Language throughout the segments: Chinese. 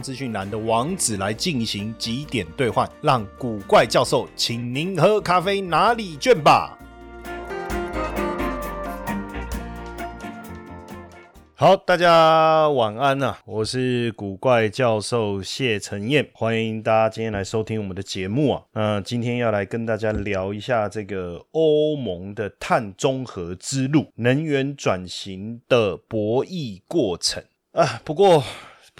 资讯栏的网址来进行几点兑换，让古怪教授请您喝咖啡拿礼券吧。好，大家晚安啊、我是古怪教授谢承彦，欢迎大家今天来收听我们的节目啊。那、今天要来跟大家聊一下这个欧盟的碳中和之路，能源转型的博弈过程啊。不过。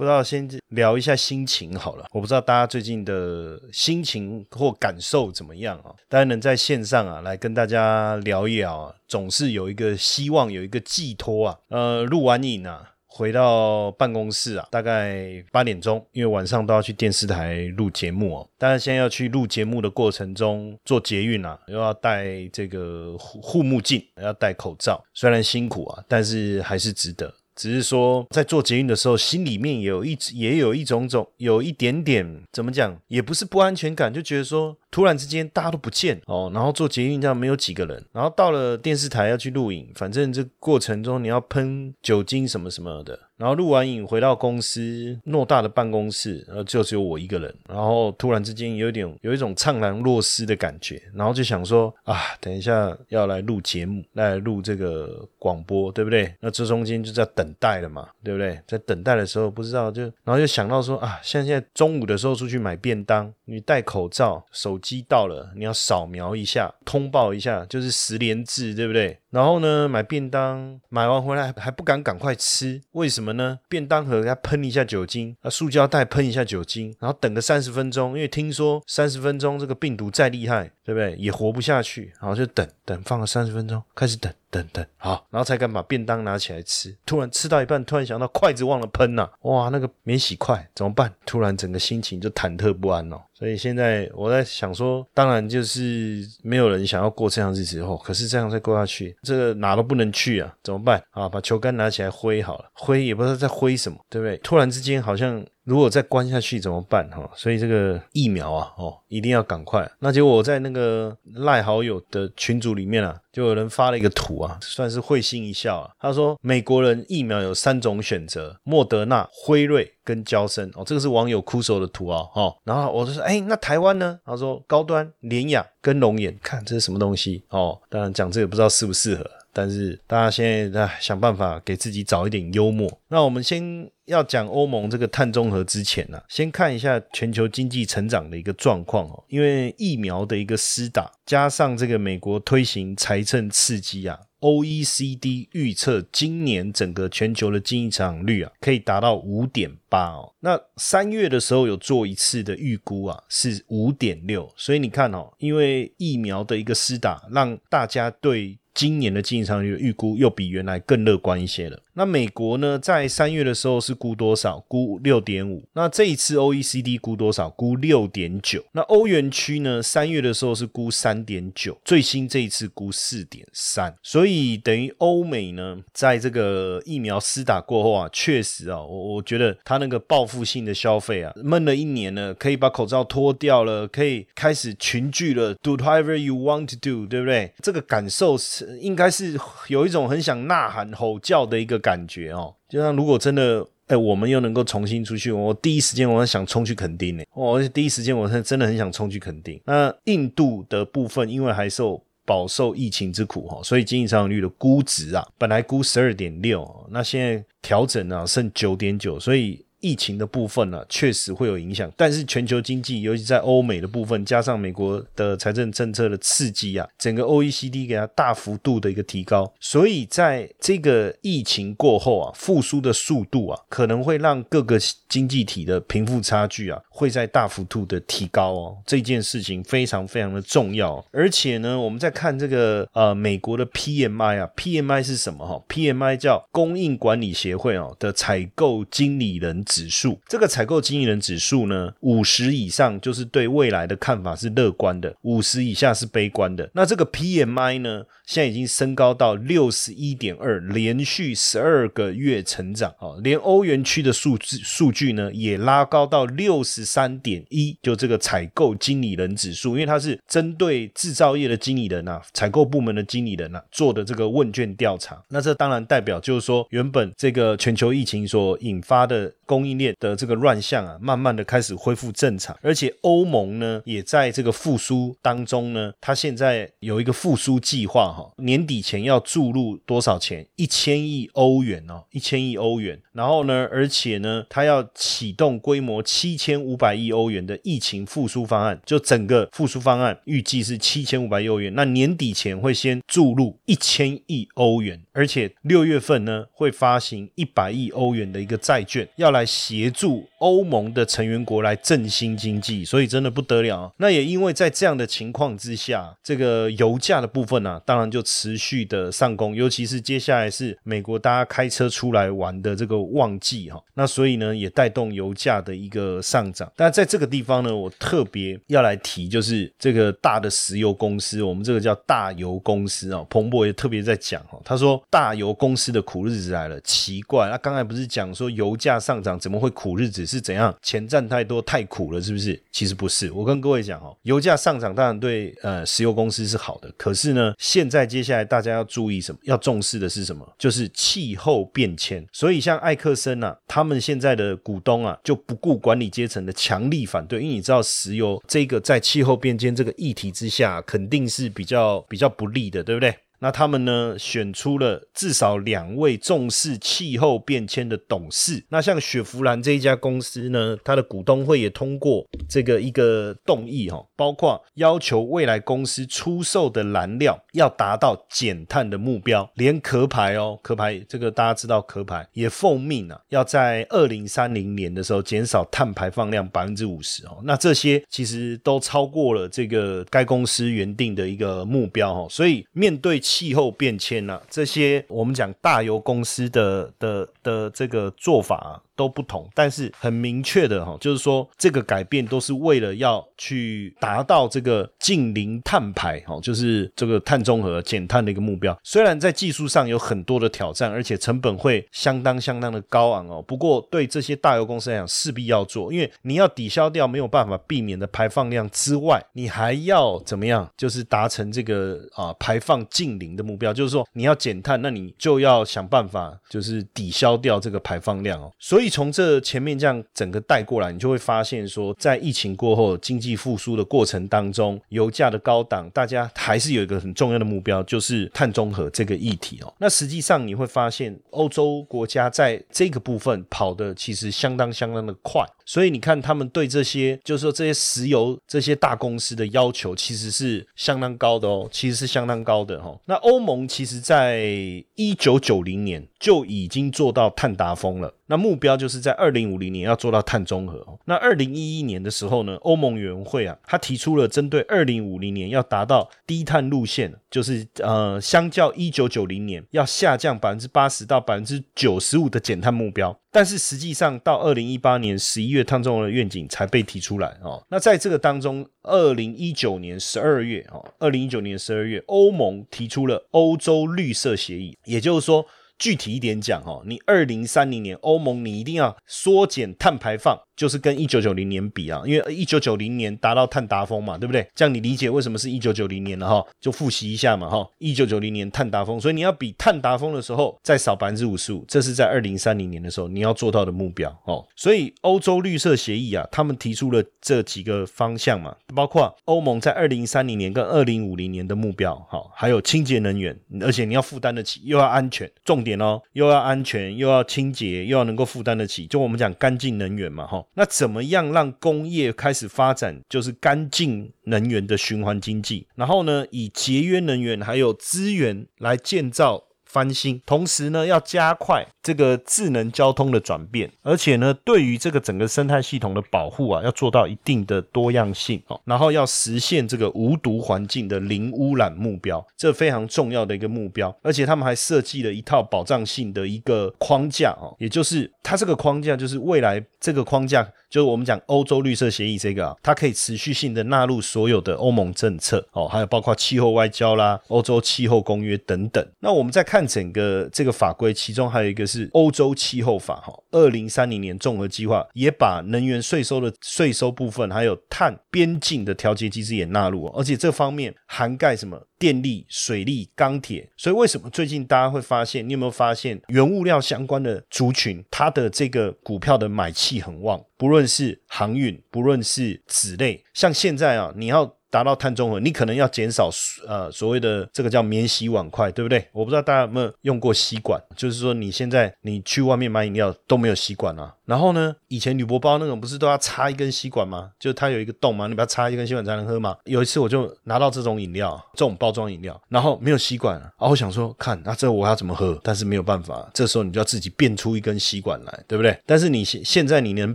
不知道先聊一下心情好了，我不知道大家最近的心情或感受怎么样啊？大家能在线上啊来跟大家聊一聊啊，总是有一个希望，有一个寄托啊。呃，录完影啊。回到办公室啊，大概八点钟，因为晚上都要去电视台录节目哦。当然，现在要去录节目的过程中，做捷运啊，又要戴这个护护目镜，要戴口罩，虽然辛苦啊，但是还是值得。只是说，在做捷运的时候，心里面有一也有一种种，有一点点怎么讲，也不是不安全感，就觉得说，突然之间大家都不见哦，然后做捷运这样没有几个人，然后到了电视台要去录影，反正这过程中你要喷酒精什么什么的，然后录完影回到公司偌大的办公室，呃，就只有我一个人，然后突然之间有一点有一种怅然若失的感觉，然后就想说啊，等一下要来录节目，来录这个广播，对不对？那这中间就在等待了嘛，对不对？在等待的时候不知道就，然后就想到说啊，像现在中午的时候出去买便当，你戴口罩，手机到了你要扫描一下，通报一下，就是十连制，对不对？然后呢，买便当买完回来还不敢赶快吃，为什么呢？便当盒给它喷一下酒精，啊，塑胶袋喷一下酒精，然后等个三十分钟，因为听说三十分钟这个病毒再厉害，对不对？也活不下去，然后就等等放了三十分钟，开始等等等，好，然后才敢把便当拿起来吃。突然吃到一半，突然想到筷子忘了喷呐、哇，那个免洗筷怎么办？突然整个心情就忐忑不安哦。所以现在我在想说，当然就是没有人想要过这样日子后，可是这样再过下去，这个哪都不能去啊，怎么办啊？把球杆拿起来挥好了，挥也不知道在挥什么，对不对？突然之间好像如果再关下去怎么办哈？所以这个疫苗啊，哦，一定要赶快。那结果我在那个赖好友的群组里面啊，就有人发了一个图啊，算是会心一笑啊。他说美国人疫苗有三种选择：莫德纳、辉瑞跟交生。哦，这个是网友哭手的图啊，哦。然后我就说，哎，那台湾呢？他说高端、联雅跟龙眼，看这是什么东西哦？当然讲这个不知道适不适合。但是大家现在在想办法给自己找一点幽默。那我们先要讲欧盟这个碳中和之前呢、先看一下全球经济成长的一个状况哦。因为疫苗的一个施打，加上这个美国推行财政刺激啊。OECD 预测今年整个全球的经济成长率啊，可以达到五点八哦。那三月的时候有做一次的预估啊，是五点六。所以你看哦，因为疫苗的一个施打，让大家对今年的经济成长率预估又比原来更乐观一些了。那美国呢，在三月的时候是估多少？估六点五。那这一次 OECD 估多少？估六点九。那欧元区呢，三月的时候是估三点九，最新这一次估四点三。所以等于欧美呢，在这个疫苗施打过后啊，确实啊，我我觉得他那个报复性的消费啊，闷了一年了，可以把口罩脱掉了，可以开始群聚了，do whatever you want to do，对不对？这个感受是应该是有一种很想呐喊吼叫的一个感觉哦。就像如果真的。哎，我们又能够重新出去，我第一时间我想冲去垦丁呢，我第一时间我是真的很想冲去垦丁。那印度的部分，因为还受饱受疫情之苦哈，所以经济成长率的估值啊，本来估十二点六，那现在调整啊剩九点九，所以。疫情的部分呢、确实会有影响，但是全球经济，尤其在欧美的部分，加上美国的财政政策的刺激啊，整个 OECD 给它大幅度的一个提高，所以在这个疫情过后啊，复苏的速度啊，可能会让各个经济体的贫富差距啊，会在大幅度的提高哦。这件事情非常非常的重要，而且呢，我们在看这个呃美国的 PMI 啊，PMI 是什么哈？PMI 叫供应管理协会哦的采购经理人。指数。这个采购经理人指数呢，五十以上就是对未来的看法是乐观的，五十以下是悲观的。那这个 PMI 呢，现在已经升高到六十一点二，连续十二个月成长哦。连欧元区的数字数据呢，也拉高到六十三点一，就这个采购经理人指数，因为它是针对制造业的经理人啊，采购部门的经理人啊做的这个问卷调查。那这当然代表就是说，原本这个全球疫情所引发的供供应链的这个乱象啊，慢慢的开始恢复正常，而且欧盟呢，也在这个复苏当中呢，它现在有一个复苏计划哈，年底前要注入多少钱？一千亿欧元哦，一千亿欧元。然后呢，而且呢，它要启动规模七千五百亿欧元的疫情复苏方案，就整个复苏方案预计是七千五百亿欧元。那年底前会先注入一千亿欧元，而且六月份呢会发行一百亿欧元的一个债券，要来协助欧盟的成员国来振兴经济。所以真的不得了。那也因为在这样的情况之下，这个油价的部分呢，当然就持续的上攻，尤其是接下来是美国大家开车出来玩的这个。旺季哈，那所以呢也带动油价的一个上涨。但在这个地方呢，我特别要来提，就是这个大的石油公司，我们这个叫大油公司啊。彭博也特别在讲哈，他说大油公司的苦日子来了。奇怪，那刚才不是讲说油价上涨怎么会苦日子？是怎样？钱赚太多太苦了，是不是？其实不是。我跟各位讲哦，油价上涨当然对呃石油公司是好的，可是呢，现在接下来大家要注意什么？要重视的是什么？就是气候变迁。所以像艾克森啊，他们现在的股东啊，就不顾管理阶层的强力反对，因为你知道石油这个在气候变迁这个议题之下，肯定是比较比较不利的，对不对？那他们呢，选出了至少两位重视气候变迁的董事。那像雪佛兰这一家公司呢，它的股东会也通过这个一个动议哈，包括要求未来公司出售的燃料要达到减碳的目标，连壳牌哦，壳牌这个大家知道，壳牌也奉命啊，要在二零三零年的时候减少碳排放量百分之五十哦。那这些其实都超过了这个该公司原定的一个目标哦。所以面对。气候变迁呐，这些我们讲大油公司的的的这个做法。都不同，但是很明确的哈，就是说这个改变都是为了要去达到这个近零碳排哈，就是这个碳中和减碳的一个目标。虽然在技术上有很多的挑战，而且成本会相当相当的高昂哦，不过对这些大油公司来讲，势必要做，因为你要抵消掉没有办法避免的排放量之外，你还要怎么样？就是达成这个啊排放近零的目标，就是说你要减碳，那你就要想办法就是抵消掉这个排放量哦，所以。从这前面这样整个带过来，你就会发现说，在疫情过后经济复苏的过程当中，油价的高档，大家还是有一个很重要的目标，就是碳中和这个议题哦。那实际上你会发现，欧洲国家在这个部分跑的其实相当相当的快。所以你看，他们对这些，就是说这些石油这些大公司的要求，其实是相当高的哦，其实是相当高的哈。那欧盟其实在一九九零年就已经做到碳达峰了，那目标就是在二零五零年要做到碳中和。那二零一一年的时候呢，欧盟委员会啊，他提出了针对二零五零年要达到低碳路线，就是呃，相较一九九零年要下降百分之八十到百分之九十五的减碳目标。但是实际上，到二零一八年十一月，碳中和的愿景才被提出来哦。那在这个当中，二零一九年十二月哦，二零一九年十二月，欧盟提出了欧洲绿色协议，也就是说。具体一点讲，哈，你二零三零年欧盟你一定要缩减碳排放，就是跟一九九零年比啊，因为一九九零年达到碳达峰嘛，对不对？这样你理解为什么是一九九零年了哈？就复习一下嘛哈，一九九零年碳达峰，所以你要比碳达峰的时候再少百分之五十五，这是在二零三零年的时候你要做到的目标哦。所以欧洲绿色协议啊，他们提出了这几个方向嘛，包括欧盟在二零三零年跟二零五零年的目标，好，还有清洁能源，而且你要负担得起，又要安全，重点。点哦，又要安全，又要清洁，又要能够负担得起，就我们讲干净能源嘛，哈。那怎么样让工业开始发展，就是干净能源的循环经济？然后呢，以节约能源还有资源来建造。翻新，同时呢，要加快这个智能交通的转变，而且呢，对于这个整个生态系统的保护啊，要做到一定的多样性哦，然后要实现这个无毒环境的零污染目标，这非常重要的一个目标。而且他们还设计了一套保障性的一个框架哦，也就是它这个框架就是未来这个框架。就是我们讲欧洲绿色协议这个啊，它可以持续性的纳入所有的欧盟政策哦，还有包括气候外交啦、欧洲气候公约等等。那我们再看整个这个法规，其中还有一个是欧洲气候法哈，二零三零年综合计划也把能源税收的税收部分，还有碳边境的调节机制也纳入，而且这方面涵盖什么？电力、水利、钢铁，所以为什么最近大家会发现？你有没有发现原物料相关的族群，它的这个股票的买气很旺？不论是航运，不论是纸类，像现在啊，你要。达到碳中和，你可能要减少呃所谓的这个叫免洗碗筷，对不对？我不知道大家有没有用过吸管，就是说你现在你去外面买饮料都没有吸管啊。然后呢，以前铝箔包那种不是都要插一根吸管吗？就它有一个洞嘛，你把它插一根吸管才能喝嘛。有一次我就拿到这种饮料，这种包装饮料，然后没有吸管，然后我想说看那这我要怎么喝？但是没有办法，这时候你就要自己变出一根吸管来，对不对？但是你现现在你能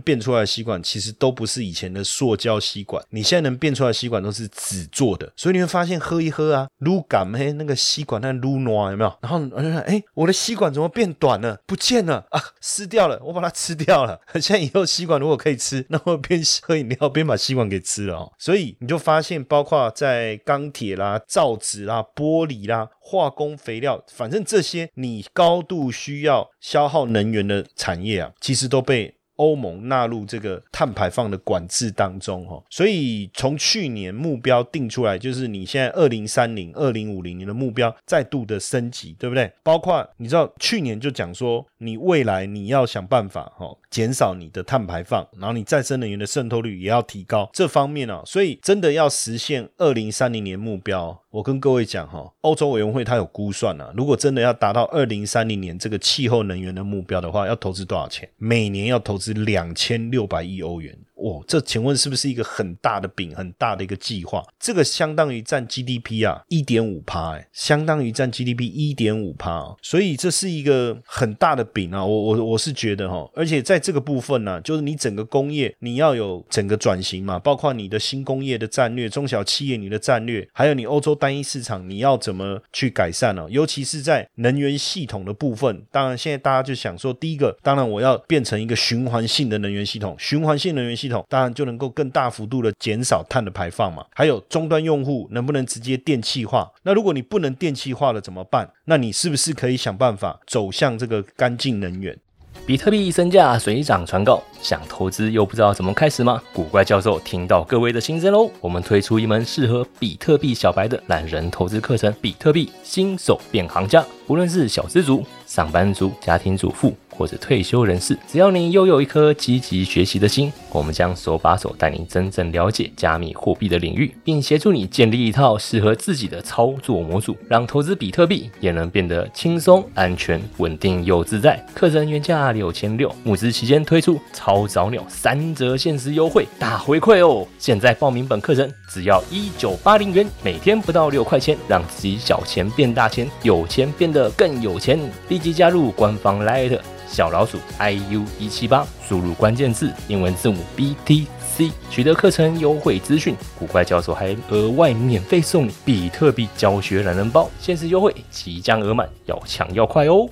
变出来的吸管，其实都不是以前的塑胶吸管，你现在能变出来的吸管都是。纸做的，所以你会发现喝一喝啊，撸感嘿，那个吸管那撸暖有没有？然后我就说，哎，我的吸管怎么变短了？不见了啊，撕掉了，我把它吃掉了。现在以后吸管如果可以吃，那我边喝饮料边把吸管给吃了哦。所以你就发现，包括在钢铁啦、造纸啦、玻璃啦、化工肥料，反正这些你高度需要消耗能源的产业啊，其实都被。欧盟纳入这个碳排放的管制当中，哈，所以从去年目标定出来，就是你现在二零三零、二零五零年的目标再度的升级，对不对？包括你知道去年就讲说，你未来你要想办法，哈，减少你的碳排放，然后你再生能源的渗透率也要提高，这方面啊，所以真的要实现二零三零年目标。我跟各位讲哈，欧洲委员会它有估算啊，如果真的要达到二零三零年这个气候能源的目标的话，要投资多少钱？每年要投资是两千六百亿欧元。哦，这请问是不是一个很大的饼，很大的一个计划？这个相当于占 GDP 啊一点五趴，哎，相当于占 GDP 一点五趴，所以这是一个很大的饼啊！我我我是觉得哈，而且在这个部分呢，就是你整个工业你要有整个转型嘛，包括你的新工业的战略、中小企业你的战略，还有你欧洲单一市场你要怎么去改善呢？尤其是在能源系统的部分，当然现在大家就想说，第一个，当然我要变成一个循环性的能源系统，循环性能源系。系统当然就能够更大幅度的减少碳的排放嘛。还有终端用户能不能直接电气化？那如果你不能电气化了怎么办？那你是不是可以想办法走向这个干净能源？比特币身价水涨船高，想投资又不知道怎么开始吗？古怪教授听到各位的心声喽，我们推出一门适合比特币小白的懒人投资课程——比特币新手变行家。无论是小资族、上班族、家庭主妇。或者退休人士，只要你拥有一颗积极学习的心，我们将手把手带你真正了解加密货币的领域，并协助你建立一套适合自己的操作模组，让投资比特币也能变得轻松、安全、稳定又自在。课程原价六千六，募资期间推出超早鸟三折限时优惠，大回馈哦！现在报名本课程只要一九八零元，每天不到六块钱，让自己小钱变大钱，有钱变得更有钱。立即加入官方 Light。小老鼠 iu 一七八，输入关键字英文字母 BTC，取得课程优惠资讯。古怪教授还额外免费送你比特币教学懒人包，限时优惠即将额满，要抢要快哦！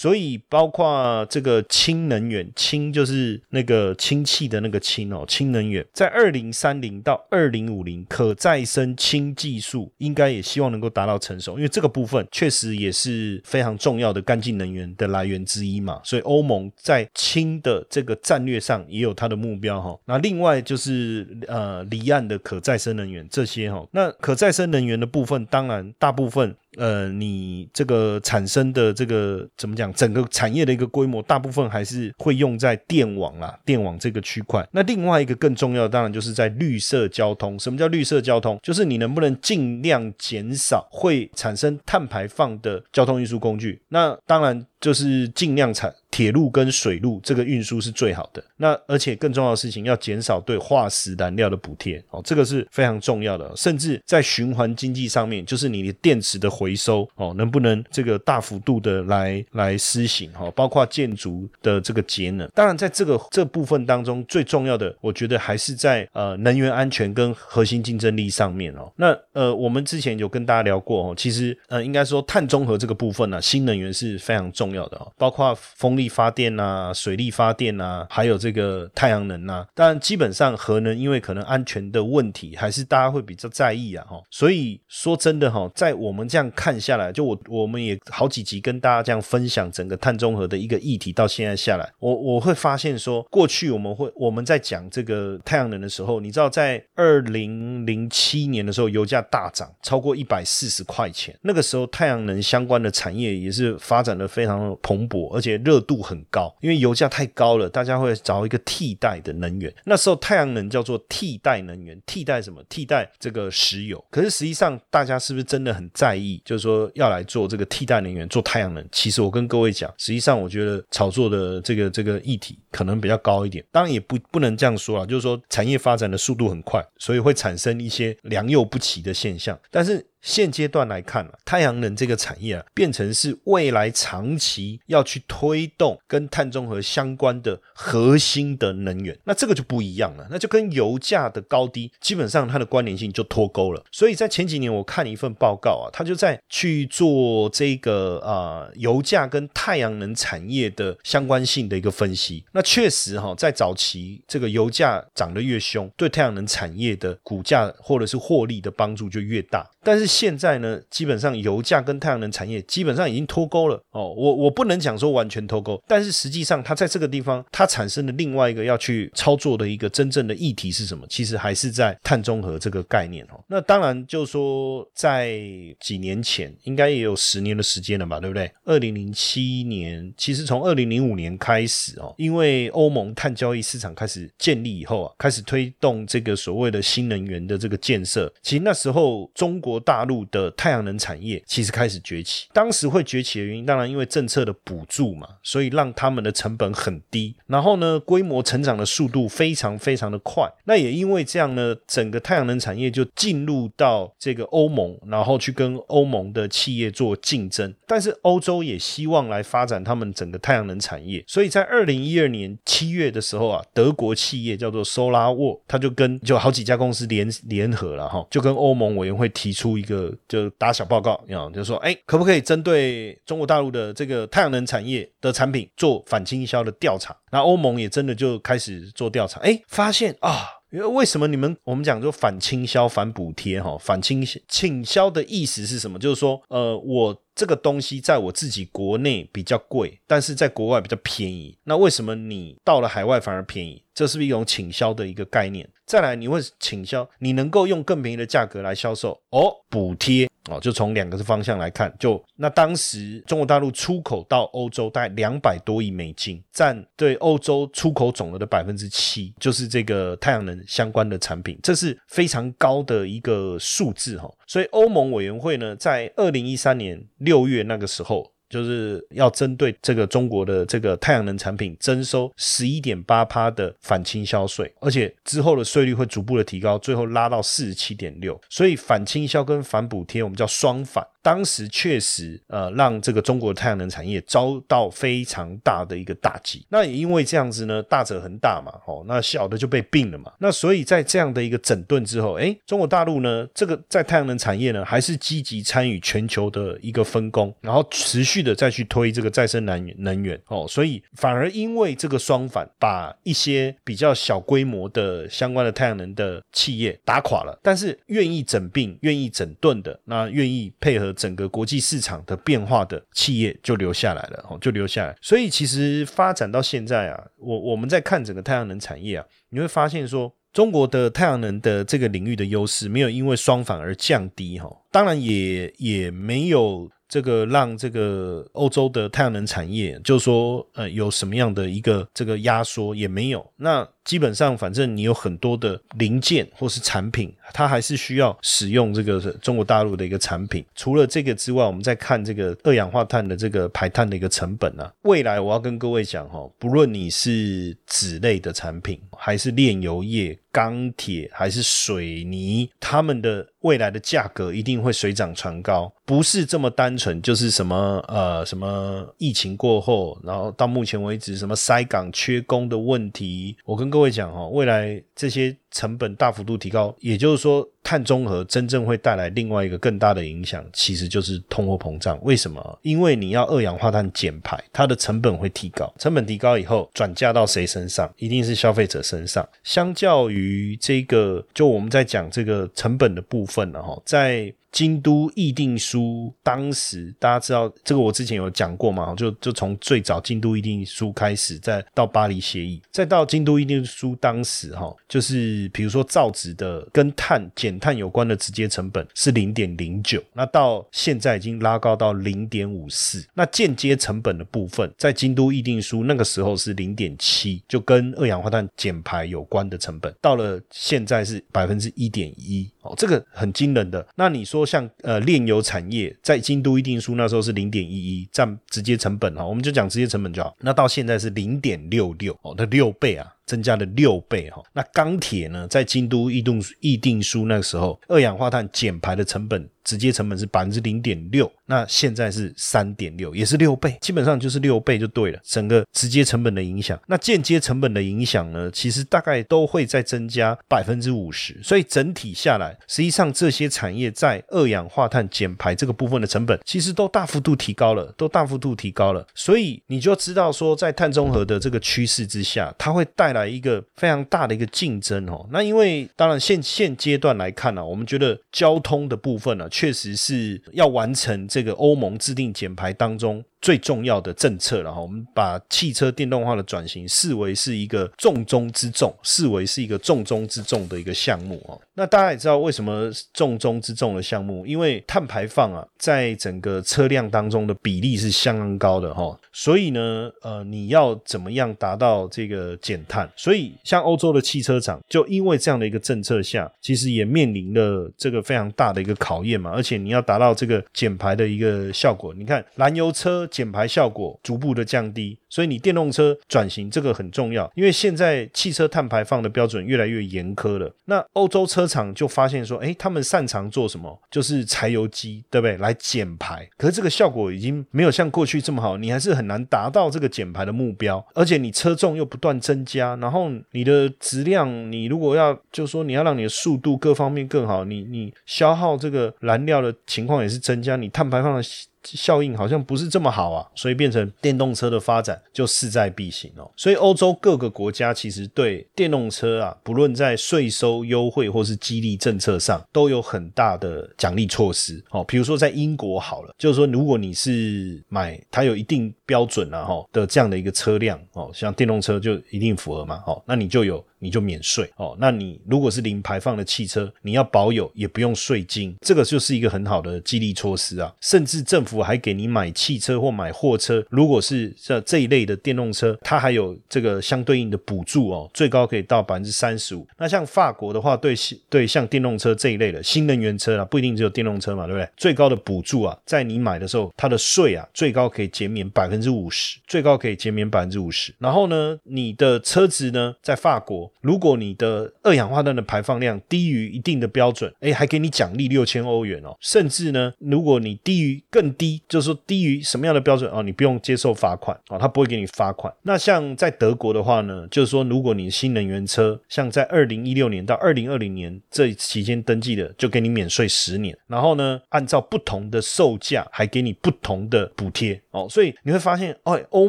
所以，包括这个氢能源，氢就是那个氢气的那个氢哦，氢能源在二零三零到二零五零，可再生氢技术应该也希望能够达到成熟，因为这个部分确实也是非常重要的干净能源的来源之一嘛。所以，欧盟在氢的这个战略上也有它的目标哈。那另外就是呃，离岸的可再生能源这些哈，那可再生能源的部分，当然大部分。呃，你这个产生的这个怎么讲？整个产业的一个规模，大部分还是会用在电网啦，电网这个区块。那另外一个更重要的，当然就是在绿色交通。什么叫绿色交通？就是你能不能尽量减少会产生碳排放的交通运输工具。那当然就是尽量产。铁路跟水路这个运输是最好的。那而且更重要的事情，要减少对化石燃料的补贴哦，这个是非常重要的。甚至在循环经济上面，就是你的电池的回收哦，能不能这个大幅度的来来施行哈？包括建筑的这个节能。当然，在这个这部分当中，最重要的，我觉得还是在呃能源安全跟核心竞争力上面哦。那呃，我们之前有跟大家聊过哦，其实呃，应该说碳中和这个部分呢，新能源是非常重重要的，包括风力发电呐、水力发电呐，还有这个太阳能呐。当然，基本上核能因为可能安全的问题，还是大家会比较在意啊哈。所以说真的哈，在我们这样看下来，就我我们也好几集跟大家这样分享整个碳中和的一个议题，到现在下来，我我会发现说，过去我们会我们在讲这个太阳能的时候，你知道在二零零七年的时候，油价大涨超过一百四十块钱，那个时候太阳能相关的产业也是发展的非常蓬勃，而且热度很高，因为油价太高了，大家会找一个替代的能源。那时候太阳能叫做替代能源，替代什么？替代这个石油。可是实际上，大家是不是真的很在意？就是说要来做这个替代能源，做太阳能？其实我跟各位讲，实际上我觉得炒作的这个这个议题可能比较高一点。当然也不不能这样说啊，就是说产业发展的速度很快，所以会产生一些良莠不齐的现象。但是现阶段来看啊，太阳能这个产业啊，变成是未来长期要去推动跟碳中和相关的核心的能源，那这个就不一样了，那就跟油价的高低基本上它的关联性就脱钩了。所以在前几年我看一份报告啊，他就在去做这个啊油价跟太阳能产业的相关性的一个分析。那确实哈，在早期这个油价涨得越凶，对太阳能产业的股价或者是获利的帮助就越大，但是。现在呢，基本上油价跟太阳能产业基本上已经脱钩了哦。我我不能讲说完全脱钩，但是实际上它在这个地方，它产生的另外一个要去操作的一个真正的议题是什么？其实还是在碳中和这个概念哦。那当然就是说在几年前，应该也有十年的时间了吧，对不对？二零零七年，其实从二零零五年开始哦，因为欧盟碳交易市场开始建立以后啊，开始推动这个所谓的新能源的这个建设。其实那时候中国大大陆的太阳能产业其实开始崛起，当时会崛起的原因，当然因为政策的补助嘛，所以让他们的成本很低，然后呢，规模成长的速度非常非常的快。那也因为这样呢，整个太阳能产业就进入到这个欧盟，然后去跟欧盟的企业做竞争。但是欧洲也希望来发展他们整个太阳能产业，所以在二零一二年七月的时候啊，德国企业叫做 SolarWorld，他就跟就好几家公司联联合了哈，就跟欧盟委员会提出一个。就就打小报告，啊，就说哎，可不可以针对中国大陆的这个太阳能产业的产品做反倾销的调查？那欧盟也真的就开始做调查，哎，发现啊，因为为什么你们我们讲就反倾销、反补贴哈？反倾倾销的意思是什么？就是说，呃，我这个东西在我自己国内比较贵，但是在国外比较便宜。那为什么你到了海外反而便宜？这是不是一种倾销的一个概念？再来，你会倾销，你能够用更便宜的价格来销售哦，补贴哦，就从两个方向来看，就那当时中国大陆出口到欧洲大概两百多亿美金，占对欧洲出口总额的百分之七，就是这个太阳能相关的产品，这是非常高的一个数字哈。所以欧盟委员会呢，在二零一三年六月那个时候。就是要针对这个中国的这个太阳能产品征收十一点八趴的反倾销税，而且之后的税率会逐步的提高，最后拉到四十七点六。所以反倾销跟反补贴，我们叫双反。当时确实，呃，让这个中国太阳能产业遭到非常大的一个打击。那也因为这样子呢，大者恒大嘛，哦，那小的就被并了嘛。那所以在这样的一个整顿之后，哎，中国大陆呢，这个在太阳能产业呢，还是积极参与全球的一个分工，然后持续的再去推这个再生能源能源。哦，所以反而因为这个双反，把一些比较小规模的相关的太阳能的企业打垮了。但是愿意整并、愿意整顿的，那愿意配合。整个国际市场的变化的企业就留下来了，哦，就留下来。所以其实发展到现在啊，我我们在看整个太阳能产业啊，你会发现说，中国的太阳能的这个领域的优势没有因为双反而降低，哈，当然也也没有。这个让这个欧洲的太阳能产业，就是说，呃，有什么样的一个这个压缩也没有。那基本上反正你有很多的零件或是产品，它还是需要使用这个中国大陆的一个产品。除了这个之外，我们再看这个二氧化碳的这个排碳的一个成本啊。未来我要跟各位讲哈，不论你是纸类的产品，还是炼油业。钢铁还是水泥，他们的未来的价格一定会水涨船高，不是这么单纯，就是什么呃什么疫情过后，然后到目前为止什么塞港缺工的问题，我跟各位讲哈，未来这些成本大幅度提高，也就是说碳中和真正会带来另外一个更大的影响，其实就是通货膨胀。为什么？因为你要二氧化碳减排，它的成本会提高，成本提高以后转嫁到谁身上？一定是消费者身上。相较于这个，就我们在讲这个成本的部分了哈，在。京都议定书当时大家知道这个，我之前有讲过嘛？就就从最早京都议定书开始，再到巴黎协议，再到京都议定书当时哈，就是比如说造纸的跟碳减碳有关的直接成本是零点零九，那到现在已经拉高到零点五四。那间接成本的部分，在京都议定书那个时候是零点七，就跟二氧化碳减排有关的成本，到了现在是百分之一点一哦，这个很惊人的。那你说？像呃炼油产业在京都议定书那时候是零点一一占直接成本哈，我们就讲直接成本就好。那到现在是零点六六哦，那六倍啊。增加了六倍哈，那钢铁呢，在京都议定议定书那个时候，二氧化碳减排的成本直接成本是百分之零点六，那现在是三点六，也是六倍，基本上就是六倍就对了。整个直接成本的影响，那间接成本的影响呢，其实大概都会再增加百分之五十，所以整体下来，实际上这些产业在二氧化碳减排这个部分的成本，其实都大幅度提高了，都大幅度提高了。所以你就知道说，在碳中和的这个趋势之下，它会带来。来一个非常大的一个竞争哦，那因为当然现现阶段来看呢，我们觉得交通的部分呢，确实是要完成这个欧盟制定减排当中。最重要的政策了哈，我们把汽车电动化的转型视为是一个重中之重，视为是一个重中之重的一个项目哦。那大家也知道为什么重中之重的项目，因为碳排放啊，在整个车辆当中的比例是相当高的哈。所以呢，呃，你要怎么样达到这个减碳？所以像欧洲的汽车厂，就因为这样的一个政策下，其实也面临了这个非常大的一个考验嘛。而且你要达到这个减排的一个效果，你看燃油车。减排效果逐步的降低，所以你电动车转型这个很重要，因为现在汽车碳排放的标准越来越严苛了。那欧洲车厂就发现说，哎，他们擅长做什么？就是柴油机，对不对？来减排，可是这个效果已经没有像过去这么好，你还是很难达到这个减排的目标。而且你车重又不断增加，然后你的质量，你如果要就说你要让你的速度各方面更好，你你消耗这个燃料的情况也是增加，你碳排放的。效应好像不是这么好啊，所以变成电动车的发展就势在必行哦。所以欧洲各个国家其实对电动车啊，不论在税收优惠或是激励政策上，都有很大的奖励措施哦。比如说在英国好了，就是说如果你是买它有一定标准啊哈的这样的一个车辆哦，像电动车就一定符合嘛哦，那你就有。你就免税哦，那你如果是零排放的汽车，你要保有也不用税金，这个就是一个很好的激励措施啊。甚至政府还给你买汽车或买货车，如果是这这一类的电动车，它还有这个相对应的补助哦，最高可以到百分之三十五。那像法国的话，对对像电动车这一类的新能源车啊，不一定只有电动车嘛，对不对？最高的补助啊，在你买的时候，它的税啊，最高可以减免百分之五十，最高可以减免百分之五十。然后呢，你的车子呢，在法国。如果你的二氧化碳的排放量低于一定的标准，哎，还给你奖励六千欧元哦。甚至呢，如果你低于更低，就是说低于什么样的标准哦，你不用接受罚款哦，他不会给你罚款。那像在德国的话呢，就是说如果你新能源车，像在二零一六年到二零二零年这期间登记的，就给你免税十年。然后呢，按照不同的售价，还给你不同的补贴哦。所以你会发现，哦，欧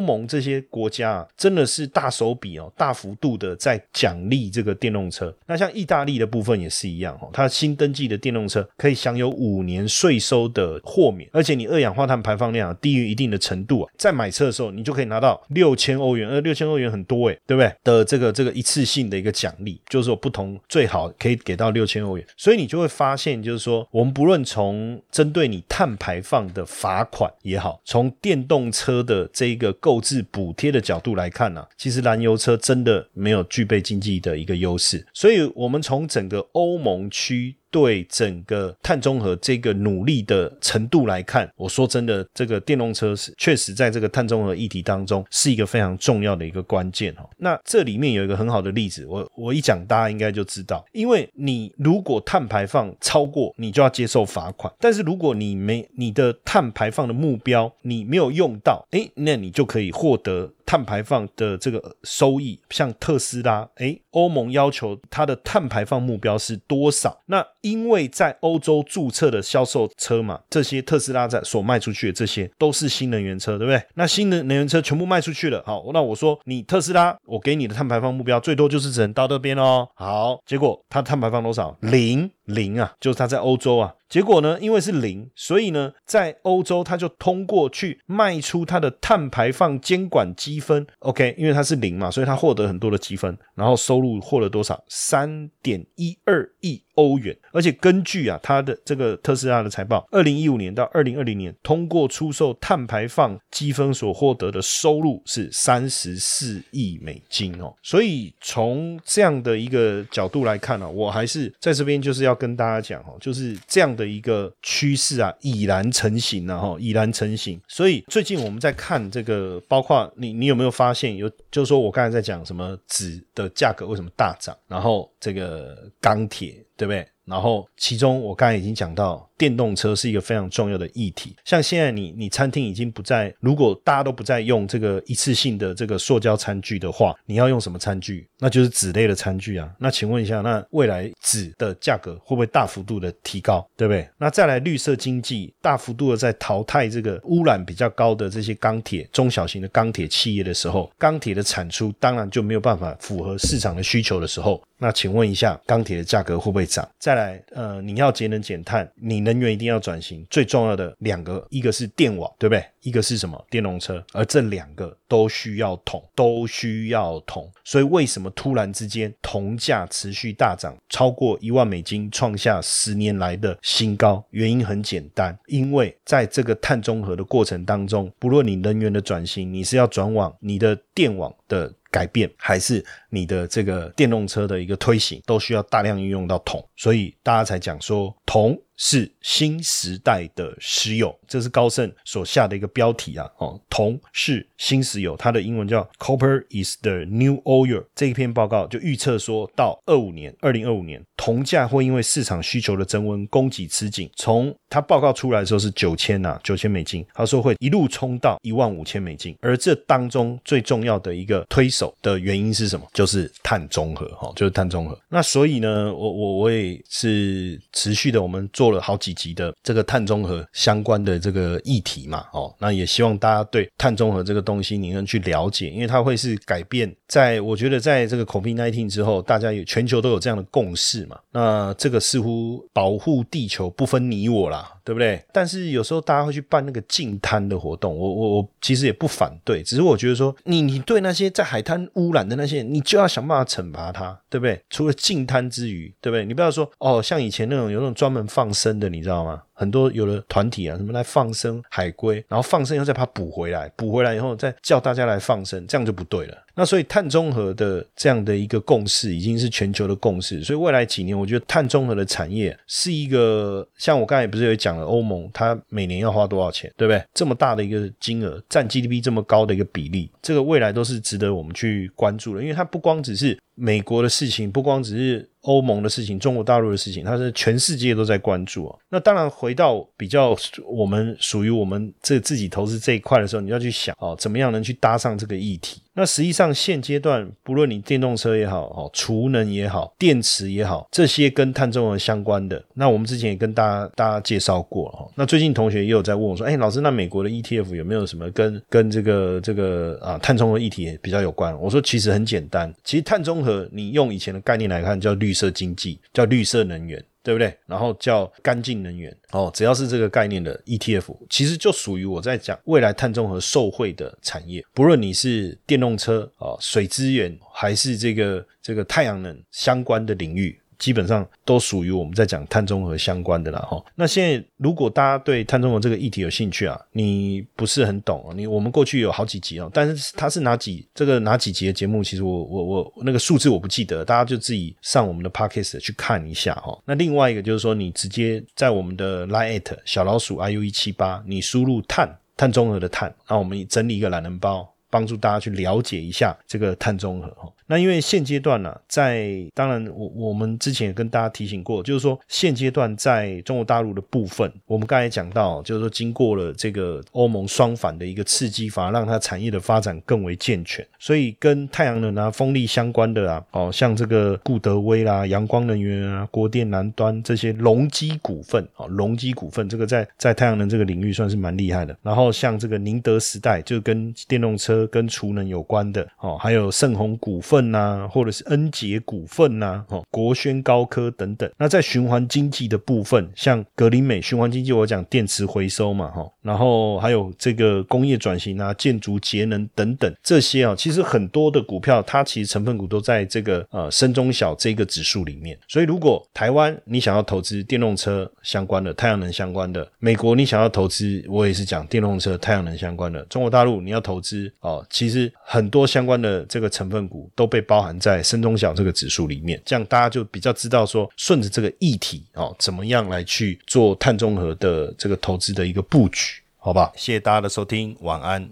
盟这些国家啊，真的是大手笔哦，大幅度的在奖。奖励这个电动车，那像意大利的部分也是一样哦，它新登记的电动车可以享有五年税收的豁免，而且你二氧化碳排放量低于一定的程度啊，在买车的时候你就可以拿到六千欧元，呃，六千欧元很多诶，对不对？的这个这个一次性的一个奖励，就是说不同最好可以给到六千欧元，所以你就会发现，就是说我们不论从针对你碳排放的罚款也好，从电动车的这一个购置补贴的角度来看呢，其实燃油车真的没有具备经济的一个优势。所以，我们从整个欧盟区。对整个碳中和这个努力的程度来看，我说真的，这个电动车是确实在这个碳中和议题当中是一个非常重要的一个关键哦。那这里面有一个很好的例子，我我一讲大家应该就知道，因为你如果碳排放超过，你就要接受罚款；但是如果你没你的碳排放的目标你没有用到，诶，那你就可以获得。碳排放的这个收益，像特斯拉，诶，欧盟要求它的碳排放目标是多少？那因为在欧洲注册的销售车嘛，这些特斯拉在所卖出去的这些都是新能源车，对不对？那新的能源车全部卖出去了，好，那我说你特斯拉，我给你的碳排放目标最多就是只能到这边哦。好，结果它碳排放多少？零。零啊，就是他在欧洲啊，结果呢，因为是零，所以呢，在欧洲他就通过去卖出他的碳排放监管积分，OK，因为它是零嘛，所以它获得很多的积分，然后收入获了多少？三点一二亿。欧元，而且根据啊，它的这个特斯拉的财报，二零一五年到二零二零年，通过出售碳排放积分所获得的收入是三十四亿美金哦。所以从这样的一个角度来看呢，我还是在这边就是要跟大家讲哦，就是这样的一个趋势啊，已然成型了哈，已然成型。所以最近我们在看这个，包括你，你有没有发现有，就是说我刚才在讲什么纸的价格为什么大涨，然后这个钢铁。对不对？然后其中我刚才已经讲到。电动车是一个非常重要的议题。像现在你你餐厅已经不再，如果大家都不再用这个一次性的这个塑胶餐具的话，你要用什么餐具？那就是纸类的餐具啊。那请问一下，那未来纸的价格会不会大幅度的提高？对不对？那再来绿色经济大幅度的在淘汰这个污染比较高的这些钢铁中小型的钢铁企业的时候，钢铁的产出当然就没有办法符合市场的需求的时候，那请问一下，钢铁的价格会不会涨？再来，呃，你要节能减碳，你能。源一定要转型，最重要的两个，一个是电网，对不对？一个是什么？电动车。而这两个都需要铜，都需要铜。所以为什么突然之间铜价持续大涨，超过一万美金，创下十年来的新高？原因很简单，因为在这个碳中和的过程当中，不论你能源的转型，你是要转往你的电网的。改变还是你的这个电动车的一个推行，都需要大量运用到铜，所以大家才讲说铜是新时代的石油，这是高盛所下的一个标题啊。哦，铜是新石油，它的英文叫 Copper is the new oil。这一篇报告就预测说到二五年，二零二五年铜价会因为市场需求的增温，供给吃紧，从它报告出来的时候是九千呐，九千美金，他说会一路冲到一万五千美金，而这当中最重要的一个推手。的原因是什么？就是碳中和，哈，就是碳中和。那所以呢，我我我也是持续的，我们做了好几集的这个碳中和相关的这个议题嘛，哦，那也希望大家对碳中和这个东西你能去了解，因为它会是改变。在我觉得，在这个 COVID-19 之后，大家有全球都有这样的共识嘛，那这个似乎保护地球不分你我啦。对不对？但是有时候大家会去办那个禁滩的活动，我我我其实也不反对，只是我觉得说，你你对那些在海滩污染的那些，你就要想办法惩罚他，对不对？除了禁滩之余，对不对？你不要说哦，像以前那种有那种专门放生的，你知道吗？很多有的团体啊，什么来放生海龟，然后放生以后再把它补回来，补回来以后再叫大家来放生，这样就不对了。那所以碳中和的这样的一个共识已经是全球的共识，所以未来几年，我觉得碳中和的产业是一个像我刚才不是有讲了，欧盟它每年要花多少钱，对不对？这么大的一个金额，占 GDP 这么高的一个比例，这个未来都是值得我们去关注的，因为它不光只是美国的事情，不光只是。欧盟的事情，中国大陆的事情，它是全世界都在关注啊。那当然，回到比较我们属于我们这自己投资这一块的时候，你要去想哦，怎么样能去搭上这个议题？那实际上现阶段，不论你电动车也好，哦，储能也好，电池也好，这些跟碳中和相关的，那我们之前也跟大家大家介绍过了哈。那最近同学也有在问我说，哎，老师，那美国的 ETF 有没有什么跟跟这个这个啊碳中和议题比较有关？我说其实很简单，其实碳中和你用以前的概念来看，叫绿色经济，叫绿色能源。对不对？然后叫干净能源哦，只要是这个概念的 ETF，其实就属于我在讲未来碳中和受惠的产业。不论你是电动车啊、水资源，还是这个这个太阳能相关的领域。基本上都属于我们在讲碳中和相关的啦哈。那现在如果大家对碳中和这个议题有兴趣啊，你不是很懂啊，你我们过去有好几集哦，但是它是哪几这个哪几集的节目，其实我我我那个数字我不记得，大家就自己上我们的 podcast 去看一下哈。那另外一个就是说，你直接在我们的 line at 小老鼠 iu 一七八，你输入碳碳中和的碳，那我们整理一个懒人包。帮助大家去了解一下这个碳中和哈。那因为现阶段呢，在当然我我们之前也跟大家提醒过，就是说现阶段在中国大陆的部分，我们刚才讲到，就是说经过了这个欧盟双反的一个刺激，反而让它产业的发展更为健全。所以跟太阳能啊、风力相关的啊，哦，像这个固德威啦、阳光能源啊、国电南端这些隆基股份啊，隆基股份这个在在太阳能这个领域算是蛮厉害的。然后像这个宁德时代，就跟电动车跟储能有关的哦，还有盛虹股份。呐，或者是恩捷股份呐，哦，国轩高科等等。那在循环经济的部分，像格林美循环经济，我讲电池回收嘛，哈，然后还有这个工业转型啊，建筑节能等等这些啊，其实很多的股票，它其实成分股都在这个呃深中小这个指数里面。所以，如果台湾你想要投资电动车相关的、太阳能相关的，美国你想要投资，我也是讲电动车、太阳能相关的，中国大陆你要投资哦，哦其实很多相关的这个成分股都。被包含在深中小这个指数里面，这样大家就比较知道说，顺着这个议题哦，怎么样来去做碳中和的这个投资的一个布局，好吧？谢谢大家的收听，晚安。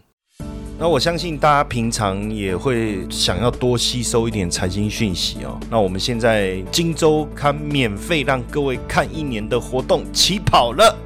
那我相信大家平常也会想要多吸收一点财经讯息哦。那我们现在荆州刊免费让各位看一年的活动起跑了